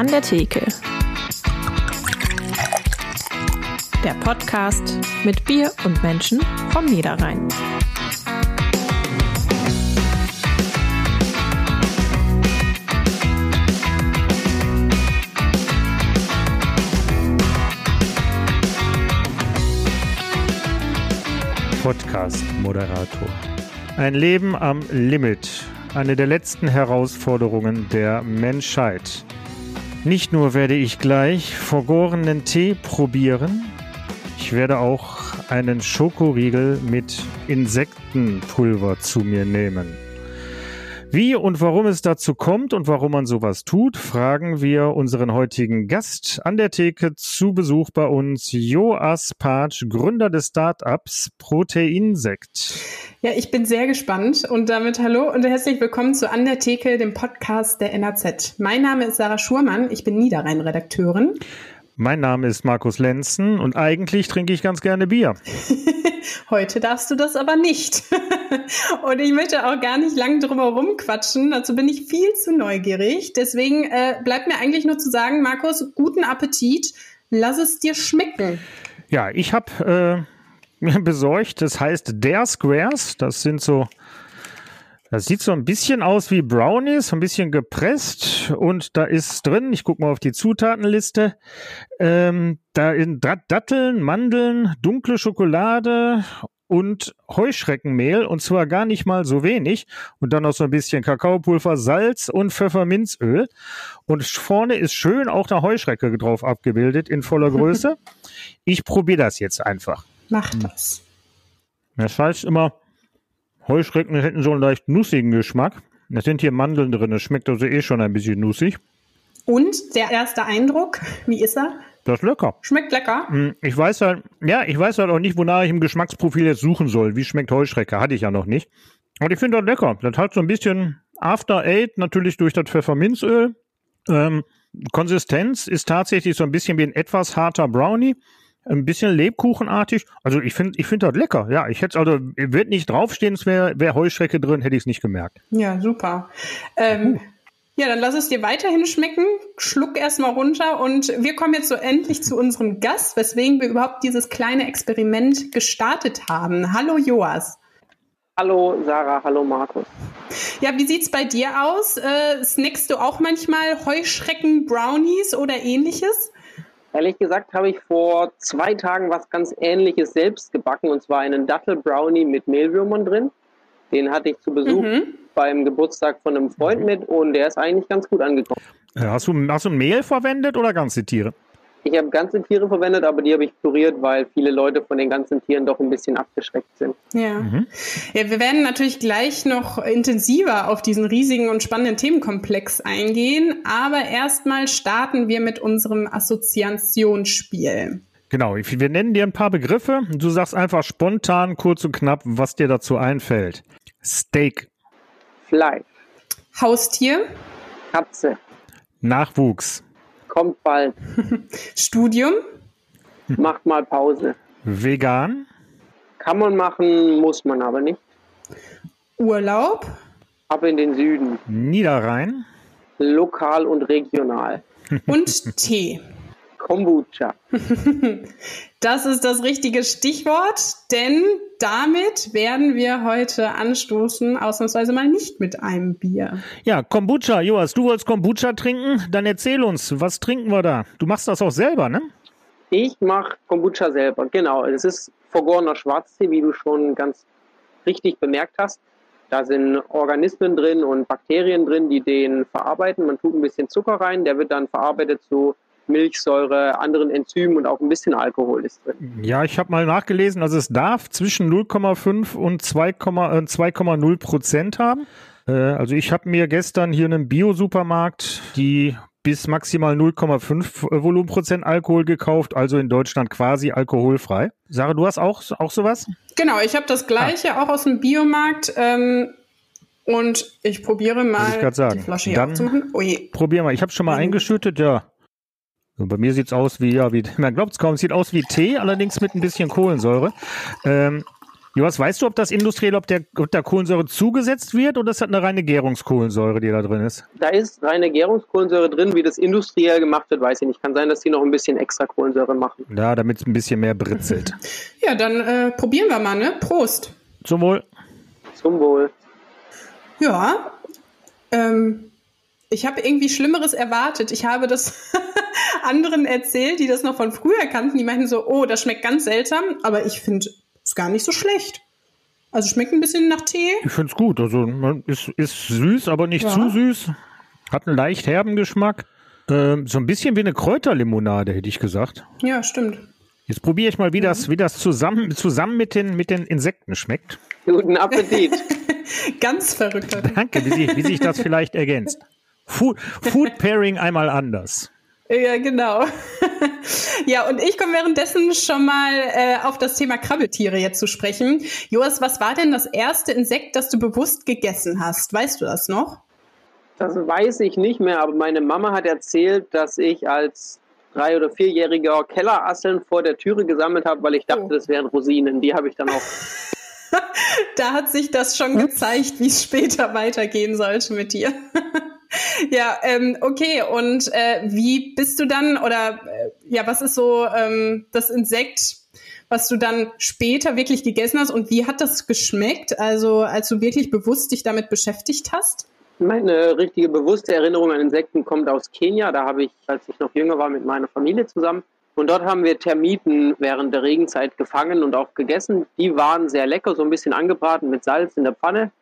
An der Theke. Der Podcast mit Bier und Menschen vom Niederrhein. Podcast-Moderator. Ein Leben am Limit. Eine der letzten Herausforderungen der Menschheit. Nicht nur werde ich gleich vergorenen Tee probieren, ich werde auch einen Schokoriegel mit Insektenpulver zu mir nehmen. Wie und warum es dazu kommt und warum man sowas tut, fragen wir unseren heutigen Gast an der Theke zu Besuch bei uns, Joas Patsch, Gründer des Startups Proteinsekt. Ja, ich bin sehr gespannt und damit hallo und herzlich willkommen zu An der Theke, dem Podcast der NAZ. Mein Name ist Sarah Schurmann, ich bin Niederrhein-Redakteurin. Mein Name ist Markus Lenzen und eigentlich trinke ich ganz gerne Bier. Heute darfst du das aber nicht. und ich möchte auch gar nicht lang drum herum quatschen. Dazu bin ich viel zu neugierig. Deswegen äh, bleibt mir eigentlich nur zu sagen, Markus, guten Appetit. Lass es dir schmecken. Ja, ich habe äh, mir besorgt, das heißt Der Squares. Das sind so das sieht so ein bisschen aus wie Brownies, ein bisschen gepresst und da ist drin, ich gucke mal auf die Zutatenliste, ähm, da sind Datteln, Mandeln, dunkle Schokolade und Heuschreckenmehl und zwar gar nicht mal so wenig und dann noch so ein bisschen Kakaopulver, Salz und Pfefferminzöl und vorne ist schön auch eine Heuschrecke drauf abgebildet in voller Größe. ich probiere das jetzt einfach. Mach das. Das heißt immer Heuschrecken hätten so einen leicht nussigen Geschmack. Es sind hier Mandeln drin, es schmeckt also eh schon ein bisschen nussig. Und der erste Eindruck, wie ist er? Das ist lecker. Schmeckt lecker. Hm, ich weiß halt, ja, ich weiß halt auch nicht, wonach ich im Geschmacksprofil jetzt suchen soll. Wie schmeckt Heuschrecke? Hatte ich ja noch nicht. Und ich finde das lecker. Das hat so ein bisschen After Eight, natürlich durch das Pfefferminzöl. Ähm, Konsistenz ist tatsächlich so ein bisschen wie ein etwas harter Brownie ein bisschen lebkuchenartig. Also ich finde ich finde das lecker. Ja, ich hätte also wird nicht draufstehen, es wäre wär Heuschrecke drin, hätte ich es nicht gemerkt. Ja, super. Ähm, uh. Ja, dann lass es dir weiterhin schmecken. Schluck erstmal runter und wir kommen jetzt so endlich zu unserem Gast, weswegen wir überhaupt dieses kleine Experiment gestartet haben. Hallo Joas. Hallo Sarah, hallo Markus. Ja, wie sieht's bei dir aus? Äh, snackst du auch manchmal Heuschrecken, Brownies oder ähnliches? Ehrlich gesagt habe ich vor zwei Tagen was ganz ähnliches selbst gebacken und zwar einen Dattel-Brownie mit Mehlwürmern drin. Den hatte ich zu Besuch mhm. beim Geburtstag von einem Freund mit und der ist eigentlich ganz gut angekommen. Hast du, hast du Mehl verwendet oder ganze Tiere? Ich habe ganze Tiere verwendet, aber die habe ich püriert, weil viele Leute von den ganzen Tieren doch ein bisschen abgeschreckt sind. Ja. Mhm. ja, wir werden natürlich gleich noch intensiver auf diesen riesigen und spannenden Themenkomplex eingehen, aber erstmal starten wir mit unserem Assoziationsspiel. Genau, wir nennen dir ein paar Begriffe. Du sagst einfach spontan, kurz und knapp, was dir dazu einfällt. Steak. Fleisch. Haustier. Katze. Nachwuchs. Kommt bald. Studium? Macht mal Pause. Vegan? Kann man machen, muss man aber nicht. Urlaub? Ab in den Süden. Niederrhein? Lokal und regional. Und Tee. Kombucha. Das ist das richtige Stichwort, denn damit werden wir heute anstoßen, ausnahmsweise mal nicht mit einem Bier. Ja, Kombucha, Joas, du wolltest Kombucha trinken? Dann erzähl uns, was trinken wir da? Du machst das auch selber, ne? Ich mache Kombucha selber, genau. Es ist vergorener Schwarztee, wie du schon ganz richtig bemerkt hast. Da sind Organismen drin und Bakterien drin, die den verarbeiten. Man tut ein bisschen Zucker rein, der wird dann verarbeitet zu Milchsäure, anderen Enzymen und auch ein bisschen Alkohol ist drin. Ja, ich habe mal nachgelesen, also es darf zwischen 0,5 und 2,0 äh, Prozent haben. Äh, also ich habe mir gestern hier in einem Bio-Supermarkt die bis maximal 0,5 äh, Volumenprozent Alkohol gekauft, also in Deutschland quasi alkoholfrei. Sarah, du hast auch, auch sowas? Genau, ich habe das gleiche ah. auch aus dem Biomarkt. Ähm, und ich probiere mal ich sagen. die Flasche hier Dann aufzumachen. Oh Probier mal. Ich habe schon mal eingeschüttet, ja. Bei mir sieht's aus wie, ja, wie, man glaubt es kaum, es sieht aus wie Tee, allerdings mit ein bisschen Kohlensäure. Ähm, Joas, weißt du, ob das industriell, ob, der, ob da Kohlensäure zugesetzt wird oder ist das eine reine Gärungskohlensäure, die da drin ist? Da ist reine Gärungskohlensäure drin, wie das industriell gemacht wird, weiß ich nicht. Kann sein, dass die noch ein bisschen extra Kohlensäure machen. Ja, damit es ein bisschen mehr britzelt. Ja, dann äh, probieren wir mal, ne? Prost. Zum Wohl. Zum Wohl. Ja, ähm, ich habe irgendwie Schlimmeres erwartet. Ich habe das anderen erzählt, die das noch von früher kannten. Die meinten so, oh, das schmeckt ganz seltsam, aber ich finde es gar nicht so schlecht. Also schmeckt ein bisschen nach Tee. Ich finde es gut. Also man ist, ist süß, aber nicht Ja. zu süß. Hat einen leicht herben Geschmack. Ähm, so ein bisschen wie eine Kräuterlimonade, hätte ich gesagt. Ja, stimmt. Jetzt probiere ich mal, wie das, wie das zusammen, zusammen mit, den, mit den Insekten schmeckt. Guten Appetit. Ganz verrückt. Danke, wie sich, wie sich das vielleicht ergänzt. Food, Food Pairing einmal anders. Ja, genau. ja, und ich komme währenddessen schon mal äh, auf das Thema Krabbeltiere jetzt zu sprechen. Joas, was war denn das erste Insekt, das du bewusst gegessen hast? Weißt du das noch? Das weiß ich nicht mehr, aber meine Mama hat erzählt, dass ich als drei- oder vierjähriger Kellerasseln vor der Türe gesammelt habe, weil ich dachte, Oh. das wären Rosinen. Die habe ich dann auch. Da hat sich das schon gezeigt, wie es später weitergehen sollte mit dir. ja, ähm, okay. Und äh, wie bist du dann, oder äh, ja, was ist so ähm, das Insekt, was du dann später wirklich gegessen hast und wie hat das geschmeckt? Also als du wirklich bewusst dich damit beschäftigt hast? Meine richtige bewusste Erinnerung an Insekten kommt aus Kenia. Da habe ich, als ich noch jünger war, mit meiner Familie zusammen. Und dort haben wir Termiten während der Regenzeit gefangen und auch gegessen. Die waren sehr lecker, so ein bisschen angebraten mit Salz in der Pfanne.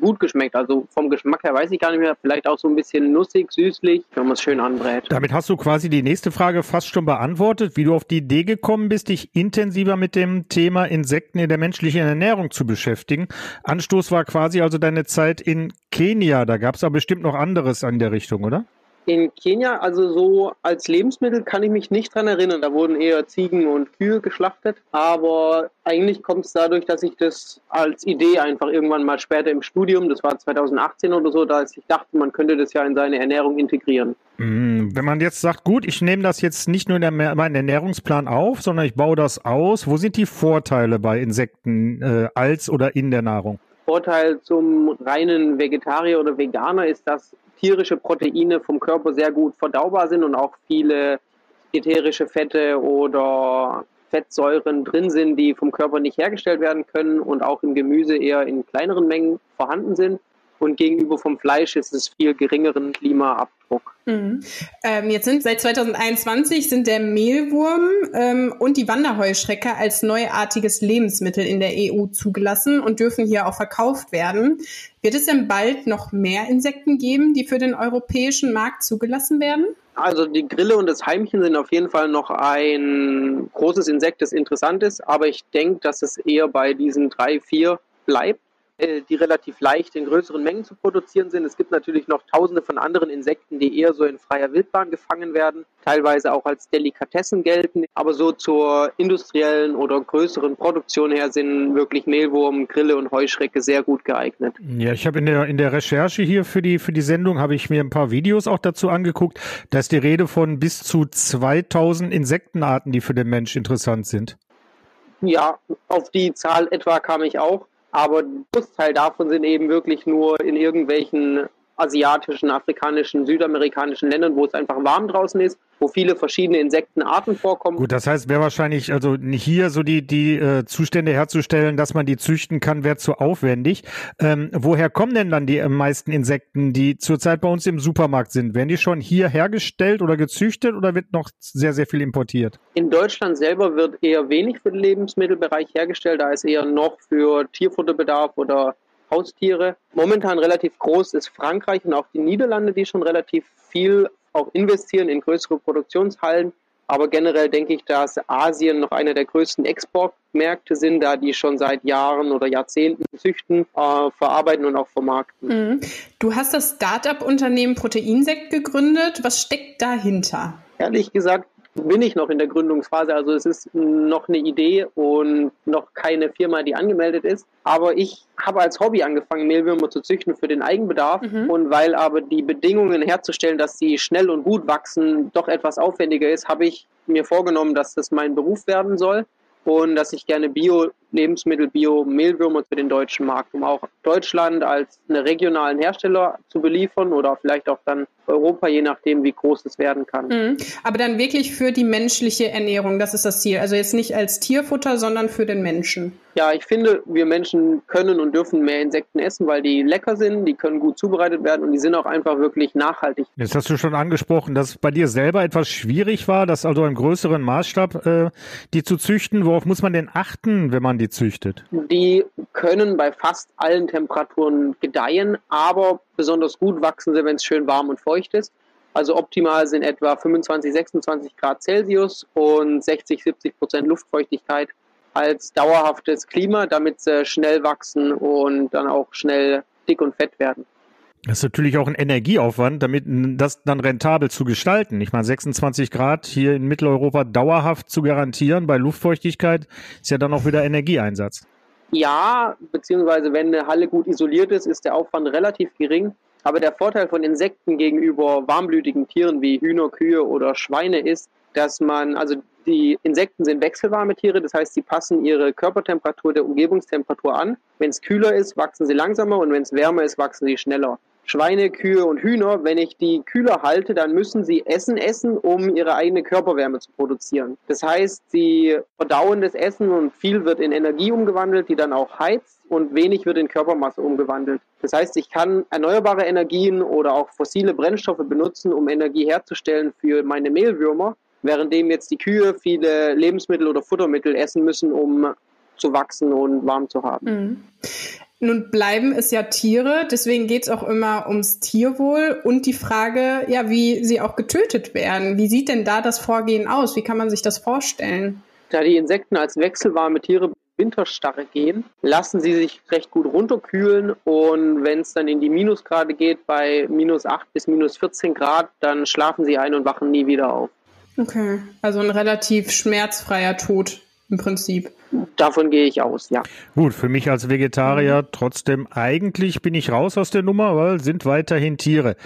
Gut geschmeckt. Also vom Geschmack her weiß ich gar nicht mehr. Vielleicht auch so ein bisschen nussig, süßlich, wenn man es schön anbrät. Damit hast du quasi die nächste Frage fast schon beantwortet, wie du auf die Idee gekommen bist, dich intensiver mit dem Thema Insekten in der menschlichen Ernährung zu beschäftigen. Anstoß war quasi also deine Zeit in Kenia. Da gab es aber bestimmt noch anderes an der Richtung, oder? In Kenia, also so als Lebensmittel kann ich mich nicht dran erinnern. Da wurden eher Ziegen und Kühe geschlachtet. Aber eigentlich kommt es dadurch, dass ich das als Idee einfach irgendwann mal später im Studium, das war 2018 oder so, da als ich dachte, man könnte das ja in seine Ernährung integrieren. Mm, Wenn man jetzt sagt, gut, ich nehme das jetzt nicht nur in meinen Ernährungsplan auf, sondern ich baue das aus, wo sind die Vorteile bei Insekten äh, als oder in der Nahrung? Vorteil zum reinen Vegetarier oder Veganer ist, dass tierische Proteine vom Körper sehr gut verdaubar sind und auch viele ätherische Fette oder Fettsäuren drin sind, die vom Körper nicht hergestellt werden können und auch im Gemüse eher in kleineren Mengen vorhanden sind. Und gegenüber vom Fleisch ist es viel geringeren Klimaabdruck. Mhm. Ähm, jetzt sind seit 2021 sind der Mehlwurm ähm, und die Wanderheuschrecke als neuartiges Lebensmittel in der EU zugelassen und dürfen hier auch verkauft werden. Wird es denn bald noch mehr Insekten geben, die für den europäischen Markt zugelassen werden? Also die Grille und das Heimchen sind auf jeden Fall noch ein großes Insekt, das interessant ist, aber ich denke, dass es eher bei diesen drei, vier bleibt, die relativ leicht in größeren Mengen zu produzieren sind. Es gibt natürlich noch tausende von anderen Insekten, die eher so in freier Wildbahn gefangen werden, teilweise auch als Delikatessen gelten, aber so zur industriellen oder größeren Produktion her sind wirklich Mehlwurm, Grille und Heuschrecke sehr gut geeignet. Ja, ich habe in der, in der Recherche hier für die, für die Sendung habe ich mir ein paar Videos auch dazu angeguckt. Da ist die Rede von bis zu 2000 Insektenarten, die für den Mensch interessant sind. Ja, auf die Zahl etwa kam ich auch. Aber ein Großteil davon sind eben wirklich nur in irgendwelchen asiatischen, afrikanischen, südamerikanischen Ländern, wo es einfach warm draußen ist, wo viele verschiedene Insektenarten vorkommen. Gut, das heißt, wäre wahrscheinlich, also hier so die, die äh, Zustände herzustellen, dass man die züchten kann, wäre zu aufwendig. Ähm, woher kommen denn dann die äh, meisten Insekten, die zurzeit bei uns im Supermarkt sind? Werden die schon hier hergestellt oder gezüchtet oder wird noch sehr, sehr viel importiert? In Deutschland selber wird eher wenig für den Lebensmittelbereich hergestellt, da ist eher noch für Tierfutterbedarf oder Haustiere. Momentan relativ groß ist Frankreich und auch die Niederlande, die schon relativ viel auch investieren in größere Produktionshallen. Aber generell denke ich, dass Asien noch einer der größten Exportmärkte sind, da die schon seit Jahren oder Jahrzehnten züchten, äh, verarbeiten und auch vermarkten. Mhm. Du hast das Start-up-Unternehmen Proteinsekt gegründet. Was steckt dahinter? Ehrlich gesagt bin ich noch in der Gründungsphase. Also es ist noch eine Idee und noch keine Firma, die angemeldet ist. Aber ich habe als Hobby angefangen, Mehlwürmer zu züchten für den Eigenbedarf. Mhm. Und weil aber die Bedingungen herzustellen, dass sie schnell und gut wachsen, doch etwas aufwendiger ist, habe ich mir vorgenommen, dass das mein Beruf werden soll und dass ich gerne Bio Lebensmittel, Bio, Mehlwürmer für den deutschen Markt, um auch Deutschland als einen regionalen Hersteller zu beliefern oder vielleicht auch dann Europa, je nachdem, wie groß es werden kann. Mhm. Aber dann wirklich für die menschliche Ernährung, das ist das Ziel. Also jetzt nicht als Tierfutter, sondern für den Menschen. Ja, ich finde, wir Menschen können und dürfen mehr Insekten essen, weil die lecker sind, die können gut zubereitet werden und die sind auch einfach wirklich nachhaltig. Jetzt hast du schon angesprochen, dass bei dir selber etwas schwierig war, das also im größeren Maßstab äh, die zu züchten. Worauf muss man denn achten, wenn man die züchtet? Die können bei fast allen Temperaturen gedeihen, aber besonders gut wachsen sie, wenn es schön warm und feucht ist. Also optimal sind etwa 25, 26 Grad Celsius und 60, 70 Prozent Luftfeuchtigkeit als dauerhaftes Klima, damit sie schnell wachsen und dann auch schnell dick und fett werden. Das ist natürlich auch ein Energieaufwand, damit das dann rentabel zu gestalten. Ich meine, 26 Grad hier in Mitteleuropa dauerhaft zu garantieren bei Luftfeuchtigkeit ist ja dann auch wieder Energieeinsatz. Ja, beziehungsweise wenn eine Halle gut isoliert ist, ist der Aufwand relativ gering. Aber der Vorteil von Insekten gegenüber warmblütigen Tieren wie Hühner, Kühe oder Schweine ist, dass man, also die Insekten sind wechselwarme Tiere, das heißt, sie passen ihre Körpertemperatur der Umgebungstemperatur an. Wenn es kühler ist, wachsen sie langsamer und wenn es wärmer ist, wachsen sie schneller. Schweine, Kühe und Hühner, wenn ich die kühler halte, dann müssen sie Essen essen, um ihre eigene Körperwärme zu produzieren. Das heißt, sie verdauen das Essen und viel wird in Energie umgewandelt, die dann auch heizt und wenig wird in Körpermasse umgewandelt. Das heißt, ich kann erneuerbare Energien oder auch fossile Brennstoffe benutzen, um Energie herzustellen für meine Mehlwürmer, währenddem jetzt die Kühe viele Lebensmittel oder Futtermittel essen müssen, um zu wachsen und warm zu haben. Mhm. Nun bleiben es ja Tiere, deswegen geht es auch immer ums Tierwohl und die Frage, ja, wie sie auch getötet werden. Wie sieht denn da das Vorgehen aus? Wie kann man sich das vorstellen? Da die Insekten als wechselwarme Tiere Winterstarre gehen, lassen sie sich recht gut runterkühlen und wenn es dann in die Minusgrade geht, bei minus 8 bis minus 14 Grad, dann schlafen sie ein und wachen nie wieder auf. Okay, also ein relativ schmerzfreier Tod im Prinzip. Davon gehe ich aus, ja. Gut, für mich als Vegetarier trotzdem eigentlich bin ich raus aus der Nummer, weil sind weiterhin Tiere.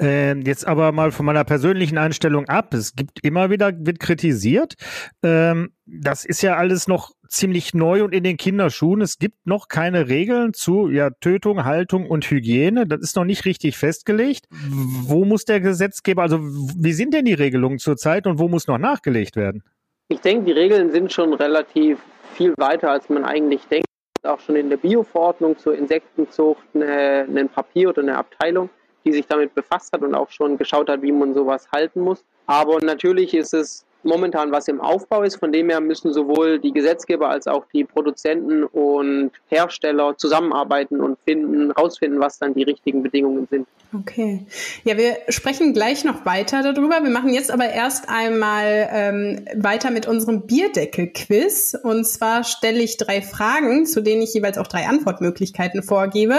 Äh, jetzt aber mal von meiner persönlichen Einstellung ab. Es gibt immer wieder, wird kritisiert. Ähm, das ist ja alles noch ziemlich neu und in den Kinderschuhen. Es gibt noch keine Regeln zu ja, Tötung, Haltung und Hygiene. Das ist noch nicht richtig festgelegt. Wo muss der Gesetzgeber, also wie sind denn die Regelungen zurzeit und wo muss noch nachgelegt werden? Ich denke, die Regeln sind schon relativ viel weiter, als man eigentlich denkt. Auch schon in der Bioverordnung zur Insektenzucht eine, ein Papier oder eine Abteilung, die sich damit befasst hat und auch schon geschaut hat, wie man sowas halten muss. Aber natürlich ist es momentan was im Aufbau ist. Von dem her müssen sowohl die Gesetzgeber als auch die Produzenten und Hersteller zusammenarbeiten und finden, rausfinden, was dann die richtigen Bedingungen sind. Okay. Ja, wir sprechen gleich noch weiter darüber. Wir machen jetzt aber erst einmal ähm, weiter mit unserem Bierdeckel-Quiz. Und zwar stelle ich drei Fragen, zu denen ich jeweils auch drei Antwortmöglichkeiten vorgebe.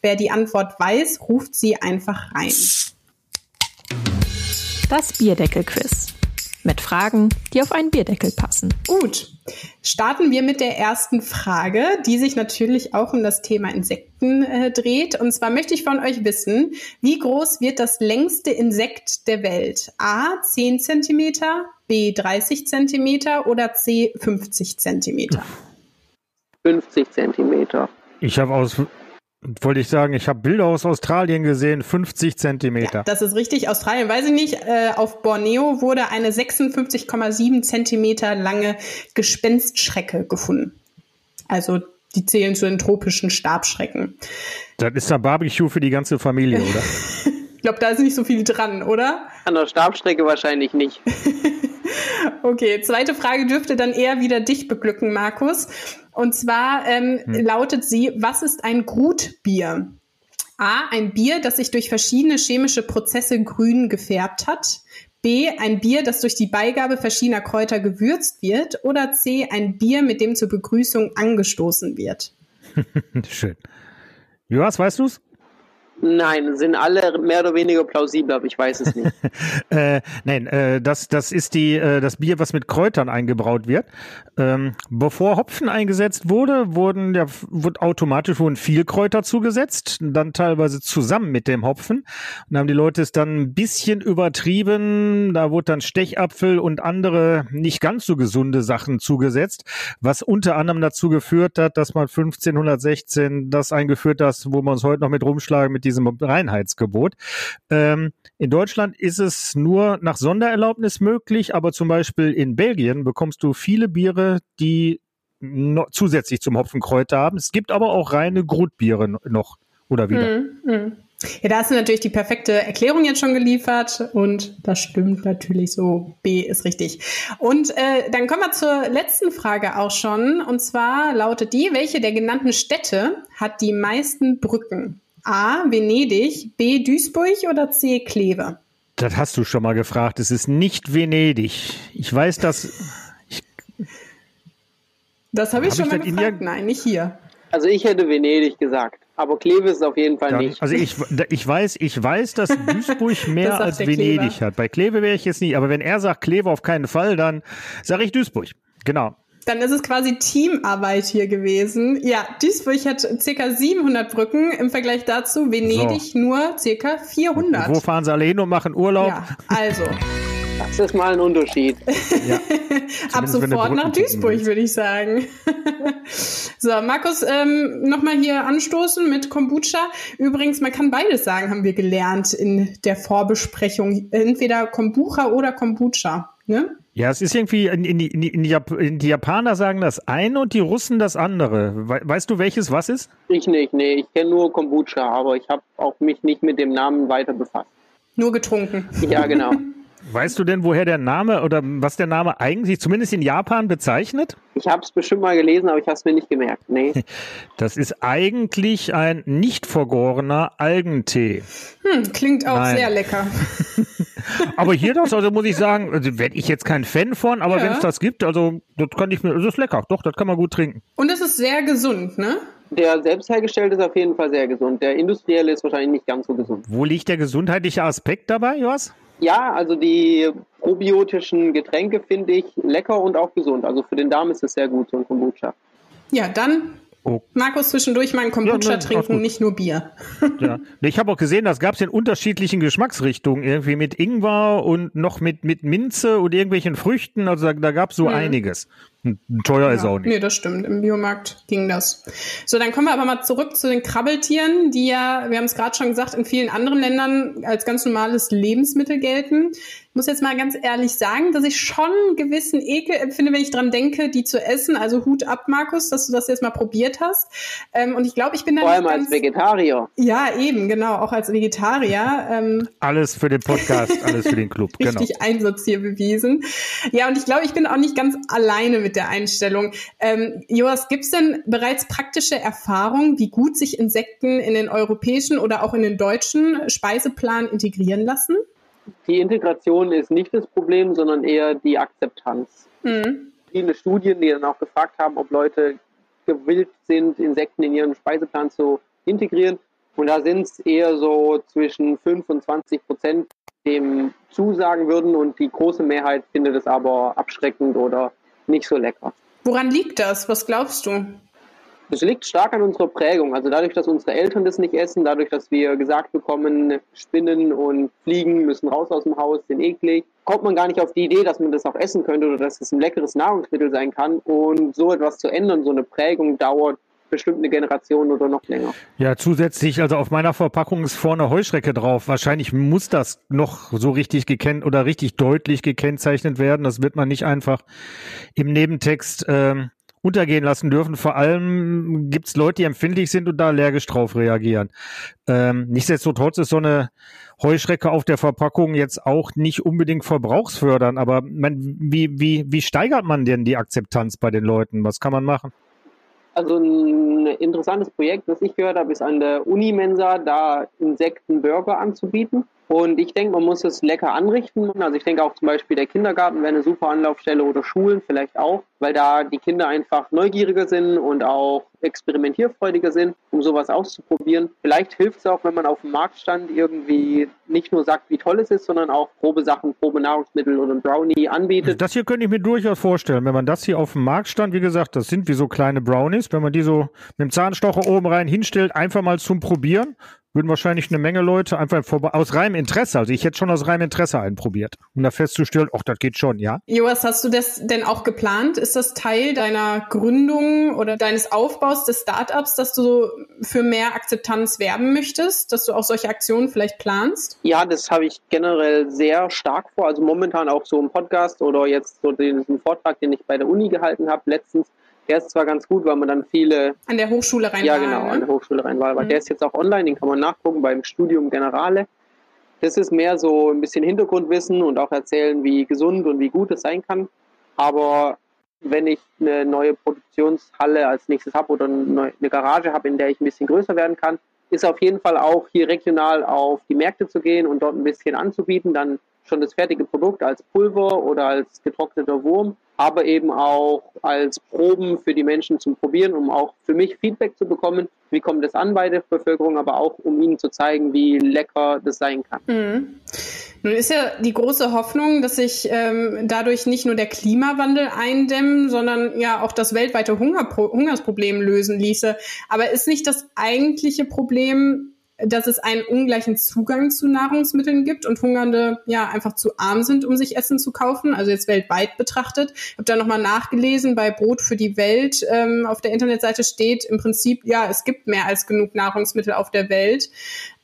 Wer die Antwort weiß, ruft sie einfach rein. Das Bierdeckel-Quiz mit Fragen, die auf einen Bierdeckel passen. Gut, starten wir mit der ersten Frage, die sich natürlich auch um das Thema Insekten äh, dreht. Und zwar möchte ich von euch wissen, wie groß wird das längste Insekt der Welt? A 10 cm, B 30 cm oder C 50 cm? 50 cm. Ich habe aus wollte ich sagen, ich habe Bilder aus Australien gesehen, 50 Zentimeter. Ja, das ist richtig. Australien, weiß ich nicht. Äh, auf Borneo wurde eine 56,7 Zentimeter lange Gespenstschrecke gefunden. Also die zählen zu den tropischen Stabschrecken. Das ist ein Barbecue für die ganze Familie, oder? ich glaube, da ist nicht so viel dran, oder? An der Stabstrecke wahrscheinlich nicht. okay, zweite Frage dürfte dann eher wieder dich beglücken, Markus. Und zwar ähm, hm. lautet sie, was ist ein Grutbier? A, ein Bier, das sich durch verschiedene chemische Prozesse grün gefärbt hat. B, ein Bier, das durch die Beigabe verschiedener Kräuter gewürzt wird. Oder C, ein Bier, mit dem zur Begrüßung angestoßen wird. Schön. Joas, weißt du's? Nein, sind alle mehr oder weniger plausibel, aber ich weiß es nicht. äh, nein, äh, das, das ist die, äh, das Bier, was mit Kräutern eingebraut wird. Ähm, bevor Hopfen eingesetzt wurde, wurden ja, wurde automatisch wurden viel Kräuter zugesetzt, dann teilweise zusammen mit dem Hopfen. Und dann haben die Leute es dann ein bisschen übertrieben. Da wurde dann Stechapfel und andere nicht ganz so gesunde Sachen zugesetzt, was unter anderem dazu geführt hat, dass man 1516 das eingeführt hat, wo man uns heute noch mit rumschlagen mit diesem Reinheitsgebot. Ähm, in Deutschland ist es nur nach Sondererlaubnis möglich, aber zum Beispiel in Belgien bekommst du viele Biere, die noch zusätzlich zum Hopfenkräuter haben. Es gibt aber auch reine Grutbiere noch oder wieder. Hm, hm. Ja, da hast du natürlich die perfekte Erklärung jetzt schon geliefert und das stimmt natürlich so. B ist richtig. Und äh, dann kommen wir zur letzten Frage auch schon. Und zwar lautet die, welche der genannten Städte hat die meisten Brücken? A. Venedig, B. Duisburg oder C. Kleve? Das hast du schon mal gefragt. Es ist nicht Venedig. Ich weiß, dass. Ich, das habe ich hab schon ich mal gefragt. Nein, nicht hier. Also ich hätte Venedig gesagt. Aber Kleve ist auf jeden Fall Dann, nicht. Also ich, ich weiß, ich weiß, dass Duisburg mehr das als Venedig Kleber. hat. Bei Kleve wäre ich jetzt nicht. Aber wenn er sagt Kleve auf keinen Fall, dann sage ich Duisburg. Genau. Dann ist es quasi Teamarbeit hier gewesen. Ja, Duisburg hat circa 700 Brücken. Im Vergleich dazu Venedig so. nur circa 400. Wo fahren sie alle hin und machen Urlaub? Ja, also. Das ist mal ein Unterschied. Ja. Ab sofort nach Duisburg, würde ich sagen. so, Markus, ähm, nochmal hier anstoßen mit Kombucha. Übrigens, man kann beides sagen, haben wir gelernt in der Vorbesprechung. Entweder Kombucha oder Kombucha. Ne? Ja, es ist irgendwie, in, in, in, in, die Japaner sagen das eine und die Russen das andere. weißt du, welches was ist? Ich nicht, nee. Ich kenne nur Kombucha, aber ich habe auch mich nicht mit dem Namen weiter befasst. Nur getrunken. Ja, genau. Weißt du denn, woher der Name oder was der Name eigentlich zumindest in Japan bezeichnet? Ich habe es bestimmt mal gelesen, aber ich habe es mir nicht gemerkt. Nee. Das ist eigentlich ein nicht vergorener Algentee. Hm, klingt auch Nein. sehr lecker. aber hier das, also muss ich sagen, also werde ich jetzt kein Fan von, aber ja. wenn es das gibt, also das kann ich mir, das ist lecker. Doch, das kann man gut trinken. Und es ist sehr gesund, ne? Der selbst hergestellte ist auf jeden Fall sehr gesund. Der industrielle ist wahrscheinlich nicht ganz so gesund. Wo liegt der gesundheitliche Aspekt dabei, Joas? Ja, also die probiotischen Getränke finde ich lecker und auch gesund. Also für den Darm ist es sehr gut, so ein Kombucha. Ja, dann Oh. Markus zwischendurch mal einen Kombucha ja, ne, trinken, nicht nur Bier. ja. Ich habe auch gesehen, das gab es in unterschiedlichen Geschmacksrichtungen, irgendwie mit Ingwer und noch mit, mit Minze und irgendwelchen Früchten. Also da, da gab es so hm. einiges. Teuer ja. ist auch nicht. Nee, das stimmt. Im Biomarkt ging das. So, dann kommen wir aber mal zurück zu den Krabbeltieren, die ja, wir haben es gerade schon gesagt, in vielen anderen Ländern als ganz normales Lebensmittel gelten muss jetzt mal ganz ehrlich sagen, dass ich schon einen gewissen Ekel empfinde, wenn ich dran denke, die zu essen. Also Hut ab, Markus, dass du das jetzt mal probiert hast. Ähm, und ich glaube, ich bin da Vor allem als Vegetarier. Ja, eben, genau, auch als Vegetarier. Ähm, alles für den Podcast, alles für den Club. Richtig genau. Einsatz hier bewiesen. Ja, und ich glaube, ich bin auch nicht ganz alleine mit der Einstellung. Ähm, Joas, gibt es denn bereits praktische Erfahrungen, wie gut sich Insekten in den europäischen oder auch in den deutschen Speiseplan integrieren lassen? die Integration ist nicht das Problem, sondern eher die Akzeptanz. Mhm. Viele Studien, die dann auch gefragt haben, ob Leute gewillt sind, Insekten in ihren Speiseplan zu integrieren. Und da sind es eher so zwischen 5 und 20 Prozent, dem zusagen würden und die große Mehrheit findet es aber abschreckend oder nicht so lecker. Woran liegt das? Was glaubst du? Das liegt stark an unserer Prägung. Also dadurch, dass unsere Eltern das nicht essen, dadurch, dass wir gesagt bekommen, Spinnen und Fliegen müssen raus aus dem Haus, sind eklig, kommt man gar nicht auf die Idee, dass man das auch essen könnte oder dass es ein leckeres Nahrungsmittel sein kann. Und so etwas zu ändern, so eine Prägung dauert bestimmt eine Generation oder noch länger. Ja, zusätzlich, also auf meiner Verpackung ist vorne Heuschrecke drauf. Wahrscheinlich muss das noch so richtig gekennt oder richtig deutlich gekennzeichnet werden. Das wird man nicht einfach im Nebentext ähm, untergehen lassen dürfen. Vor allem gibt es Leute, die empfindlich sind und da allergisch drauf reagieren. Ähm, nichtsdestotrotz ist so eine Heuschrecke auf der Verpackung jetzt auch nicht unbedingt verbrauchsfördern. Aber man, wie, wie, wie steigert man denn die Akzeptanz bei den Leuten? Was kann man machen? Also ein interessantes Projekt, das ich gehört habe, ist an der Unimensa, da Insektenburger anzubieten. Und ich denke, man muss es lecker anrichten. Also ich denke auch zum Beispiel der Kindergarten wäre eine super Anlaufstelle oder Schulen vielleicht auch, weil da die Kinder einfach neugieriger sind und auch experimentierfreudiger sind, um sowas auszuprobieren. Vielleicht hilft es auch, wenn man auf dem Marktstand irgendwie nicht nur sagt, wie toll es ist, sondern auch Probesachen, Probenahrungsmittel oder ein Brownie anbietet. Das hier könnte ich mir durchaus vorstellen. Wenn man das hier auf dem Marktstand, wie gesagt, das sind wie so kleine Brownies, wenn man die so mit dem Zahnstocher oben rein hinstellt, einfach mal zum Probieren, würden wahrscheinlich eine Menge Leute einfach vorbei, aus reinem Interesse, also ich hätte schon aus reinem Interesse einen probiert, um da festzustellen, ach, das geht schon, ja. Joas, hast du das denn auch geplant? Ist das Teil deiner Gründung oder deines Aufbaus des Startups, dass du für mehr Akzeptanz werben möchtest, dass du auch solche Aktionen vielleicht planst? Ja, das habe ich generell sehr stark vor. Also momentan auch so im Podcast oder jetzt so diesen Vortrag, den ich bei der Uni gehalten habe letztens, der ist zwar ganz gut, weil man dann viele. An der Hochschule rein Ja, genau, ne? an der Hochschule rein war. Mhm. Der ist jetzt auch online, den kann man nachgucken beim Studium Generale. Das ist mehr so ein bisschen Hintergrundwissen und auch erzählen, wie gesund und wie gut es sein kann. Aber wenn ich eine neue Produktionshalle als nächstes habe oder eine Garage habe, in der ich ein bisschen größer werden kann, ist auf jeden Fall auch hier regional auf die Märkte zu gehen und dort ein bisschen anzubieten, dann schon das fertige Produkt als Pulver oder als getrockneter Wurm aber eben auch als Proben für die Menschen zum Probieren, um auch für mich Feedback zu bekommen, wie kommt es an bei der Bevölkerung, aber auch um ihnen zu zeigen, wie lecker das sein kann. Mhm. Nun ist ja die große Hoffnung, dass sich ähm, dadurch nicht nur der Klimawandel eindämmen, sondern ja auch das weltweite Hungerpro Hungersproblem lösen ließe. Aber ist nicht das eigentliche Problem dass es einen ungleichen Zugang zu Nahrungsmitteln gibt und Hungernde ja einfach zu arm sind, um sich Essen zu kaufen, also jetzt weltweit betrachtet. Ich habe da nochmal nachgelesen, bei Brot für die Welt ähm, auf der Internetseite steht im Prinzip, ja, es gibt mehr als genug Nahrungsmittel auf der Welt.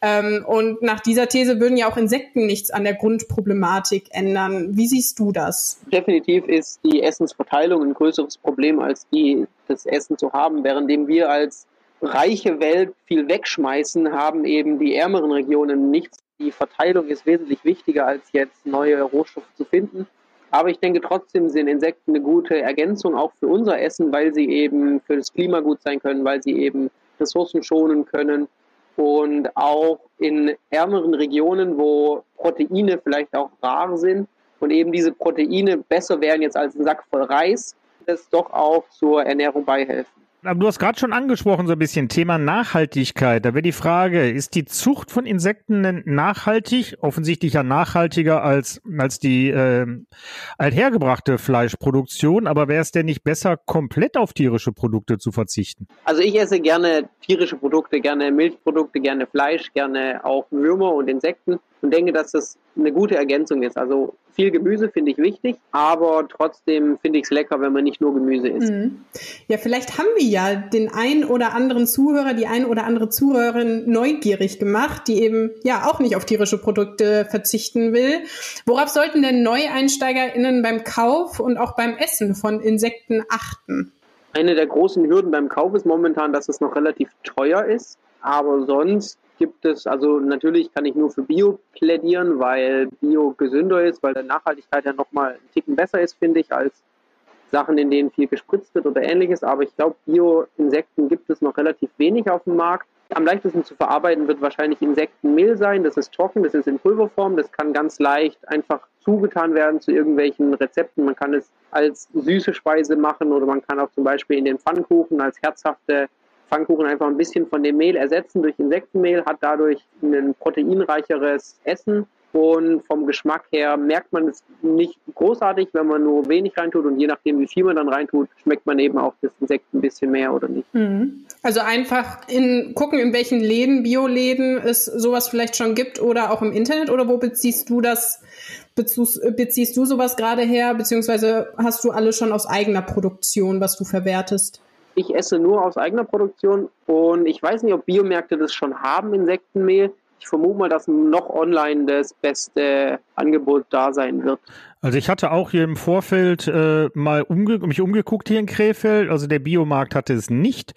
Ähm, und nach dieser These würden ja auch Insekten nichts an der Grundproblematik ändern. Wie siehst du das? Definitiv ist die Essensverteilung ein größeres Problem als die, das Essen zu haben, währenddem wir als reiche Welt viel wegschmeißen, haben eben die ärmeren Regionen nichts. Die Verteilung ist wesentlich wichtiger, als jetzt neue Rohstoffe zu finden. Aber ich denke trotzdem sind Insekten eine gute Ergänzung auch für unser Essen, weil sie eben für das Klima gut sein können, weil sie eben Ressourcen schonen können. Und auch in ärmeren Regionen, wo Proteine vielleicht auch rar sind und eben diese Proteine besser wären jetzt als ein Sack voll Reis, das doch auch zur Ernährung beihelfen. Aber du hast gerade schon angesprochen, so ein bisschen Thema Nachhaltigkeit. Da wäre die Frage, ist die Zucht von Insekten denn nachhaltig? Offensichtlich ja nachhaltiger als, als die äh, althergebrachte Fleischproduktion. Aber wäre es denn nicht besser, komplett auf tierische Produkte zu verzichten? Also ich esse gerne tierische Produkte, gerne Milchprodukte, gerne Fleisch, gerne auch Würmer und Insekten und denke, dass das eine gute Ergänzung ist. Also viel Gemüse finde ich wichtig, aber trotzdem finde ich es lecker, wenn man nicht nur Gemüse isst. Mhm. Ja, vielleicht haben wir ja den ein oder anderen Zuhörer, die ein oder andere Zuhörerin neugierig gemacht, die eben ja auch nicht auf tierische Produkte verzichten will. Worauf sollten denn NeueinsteigerInnen beim Kauf und auch beim Essen von Insekten achten? Eine der großen Hürden beim Kauf ist momentan, dass es noch relativ teuer ist. Aber sonst gibt es, also natürlich kann ich nur für Bio plädieren, weil Bio gesünder ist, weil der Nachhaltigkeit ja nochmal einen Ticken besser ist, finde ich, als Sachen, in denen viel gespritzt wird oder ähnliches. Aber ich glaube, Bio-Insekten gibt es noch relativ wenig auf dem Markt. Am leichtesten zu verarbeiten wird wahrscheinlich Insektenmehl sein. Das ist trocken, das ist in Pulverform. Das kann ganz leicht einfach zugetan werden zu irgendwelchen Rezepten. Man kann es als süße Speise machen oder man kann auch zum Beispiel in den Pfannkuchen als herzhafte Pfannkuchen einfach ein bisschen von dem Mehl ersetzen durch Insektenmehl, hat dadurch ein proteinreicheres Essen und vom Geschmack her merkt man es nicht großartig, wenn man nur wenig reintut und je nachdem, wie viel man dann reintut, schmeckt man eben auch das Insekt ein bisschen mehr oder nicht. Mhm. Also einfach in, gucken, in welchen Läden, Bioläden es sowas vielleicht schon gibt oder auch im Internet oder wo beziehst du das, beziehst, beziehst du sowas gerade her, beziehungsweise hast du alles schon aus eigener Produktion, was du verwertest? Ich esse nur aus eigener Produktion und ich weiß nicht, ob Biomärkte das schon haben, Insektenmehl. Ich vermute mal, dass noch online das beste Angebot da sein wird. Also ich hatte auch hier im Vorfeld äh, mal umge mich umgeguckt hier in Krefeld. Also der Biomarkt hatte es nicht.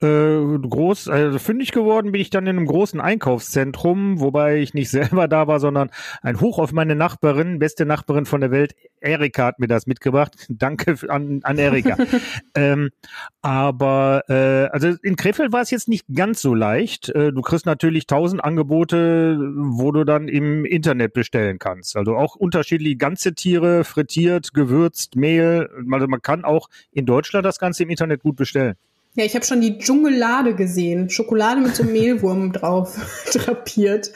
Äh, groß, also fündig geworden bin ich dann in einem großen Einkaufszentrum, wobei ich nicht selber da war, sondern ein Hoch auf meine Nachbarin, beste Nachbarin von der Welt, Erika hat mir das mitgebracht. Danke an, an Erika. ähm, aber äh, also in Krefeld war es jetzt nicht ganz so leicht. Äh, du kriegst natürlich tausend Angebote, wo du dann im Internet bestellen kannst. Also auch unterschiedliche ganze Tiere, frittiert, gewürzt, Mehl. Also man kann auch in Deutschland das Ganze im Internet gut bestellen. Ja, ich habe schon die Dschungellade gesehen. Schokolade mit so einem Mehlwurm drauf drapiert.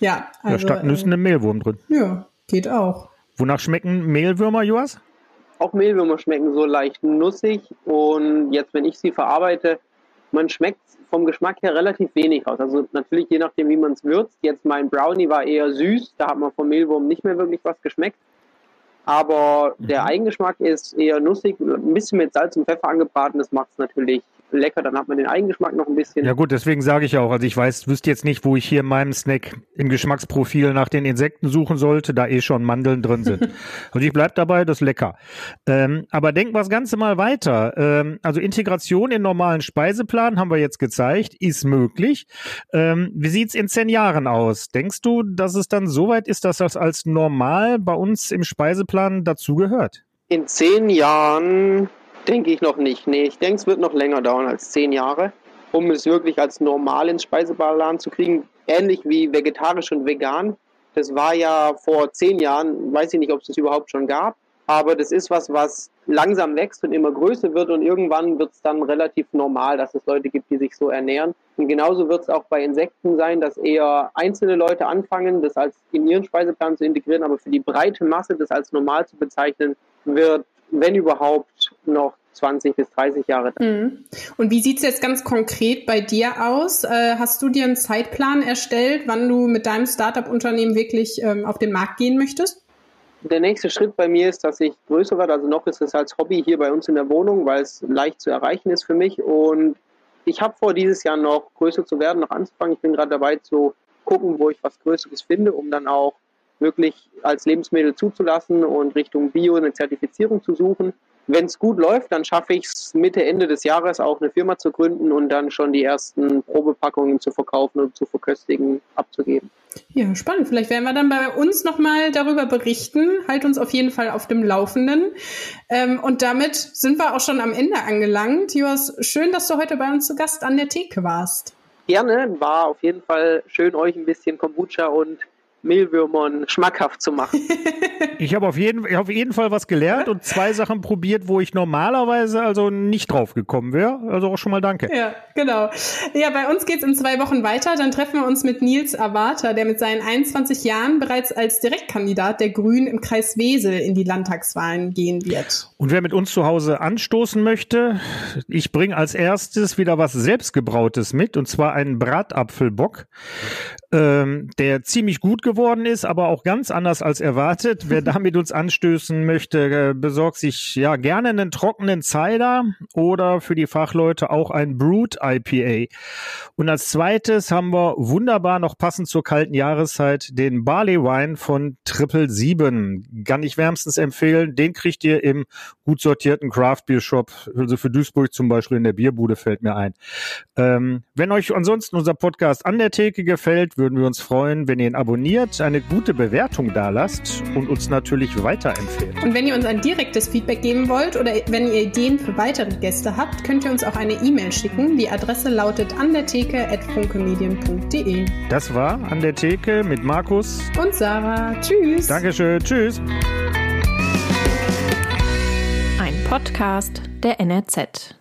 Ja, also, ja, statt Nüssen äh, ein Mehlwurm drin. Ja, geht auch. Wonach schmecken Mehlwürmer, Joas? Auch Mehlwürmer schmecken so leicht nussig und jetzt, wenn ich sie verarbeite, man schmeckt vom Geschmack her relativ wenig aus. Also natürlich je nachdem, wie man es würzt. Jetzt mein Brownie war eher süß, da hat man vom Mehlwurm nicht mehr wirklich was geschmeckt. Aber der mhm. Eigengeschmack ist eher nussig, ein bisschen mit Salz und Pfeffer angebraten. Das macht es natürlich lecker, dann hat man den Eigengeschmack noch ein bisschen. Ja gut, deswegen sage ich auch, also ich weiß, wüsste jetzt nicht, wo ich hier in meinem Snack im Geschmacksprofil nach den Insekten suchen sollte, da eh schon Mandeln drin sind. also ich bleib dabei, das ist lecker. Ähm, aber denk das Ganze mal weiter. Ähm, also Integration in normalen Speiseplan haben wir jetzt gezeigt, ist möglich. Ähm, wie sieht's in zehn Jahren aus? Denkst du, dass es dann so weit ist, dass das als normal bei uns im Speiseplan dazugehört? In zehn Jahren Denke ich noch nicht. Nee, ich denke, es wird noch länger dauern als zehn Jahre, um es wirklich als normal ins Speiseplan zu kriegen. Ähnlich wie vegetarisch und vegan. Das war ja vor zehn Jahren, weiß ich nicht, ob es das überhaupt schon gab, aber das ist was, was langsam wächst und immer größer wird und irgendwann wird es dann relativ normal, dass es Leute gibt, die sich so ernähren. Und genauso wird es auch bei Insekten sein, dass eher einzelne Leute anfangen, das als in ihren Speiseplan zu integrieren, aber für die breite Masse das als normal zu bezeichnen, wird wenn überhaupt, noch 20 bis 30 Jahre. Mhm. Und wie sieht es jetzt ganz konkret bei dir aus? Äh, hast du dir einen Zeitplan erstellt, wann du mit deinem Startup-Unternehmen wirklich ähm, auf den Markt gehen möchtest? Der nächste Schritt bei mir ist, dass ich größer werde. Also noch ist es als Hobby hier bei uns in der Wohnung, weil es leicht zu erreichen ist für mich. Und ich habe vor, dieses Jahr noch größer zu werden, noch anzufangen. Ich bin gerade dabei zu gucken, wo ich was Größeres finde, um dann auch wirklich als Lebensmittel zuzulassen und Richtung Bio eine Zertifizierung zu suchen. Wenn es gut läuft, dann schaffe ich es Mitte, Ende des Jahres auch eine Firma zu gründen und dann schon die ersten Probepackungen zu verkaufen und zu verköstigen, abzugeben. Ja, spannend. Vielleicht werden wir dann bei uns nochmal darüber berichten. Halt uns auf jeden Fall auf dem Laufenden. Ähm, und damit sind wir auch schon am Ende angelangt. Joas, schön, dass du heute bei uns zu Gast an der Theke warst. Gerne. War auf jeden Fall schön, euch ein bisschen Kombucha und Mehlwürmern schmackhaft zu machen. ich habe auf jeden, auf jeden Fall was gelernt und zwei Sachen probiert, wo ich normalerweise also nicht drauf gekommen wäre. Also auch schon mal danke. Ja, genau. Ja, bei uns geht es in zwei Wochen weiter. Dann treffen wir uns mit Nils Avata, der mit seinen 21 Jahren bereits als Direktkandidat der Grünen im Kreis Wesel in die Landtagswahlen gehen wird. Und wer mit uns zu Hause anstoßen möchte, ich bringe als erstes wieder was selbstgebrautes mit, und zwar einen Bratapfelbock, ähm, der ziemlich gut geworden ist, aber auch ganz anders als erwartet. Wer damit uns anstößen möchte, äh, besorgt sich ja gerne einen trockenen Cider oder für die Fachleute auch ein Brut IPA. Und als zweites haben wir wunderbar noch passend zur kalten Jahreszeit den Barley Wine von Triple Sieben. Kann ich wärmstens empfehlen. Den kriegt ihr im gut sortierten Craft Beer Shop, also für Duisburg zum Beispiel in der Bierbude fällt mir ein. Ähm, wenn euch ansonsten unser Podcast an der Theke gefällt, würden wir uns freuen, wenn ihr ihn abonniert abonniert, eine gute Bewertung dalasst und uns natürlich weiterempfehlt. Und wenn ihr uns ein direktes Feedback geben wollt oder wenn ihr Ideen für weitere Gäste habt, könnt ihr uns auch eine E-Mail schicken. Die Adresse lautet an der Theke funkemedien.de. Das war an der Theke mit Markus und Sarah. Tschüss. Dankeschön. Tschüss. Ein Podcast der NRZ.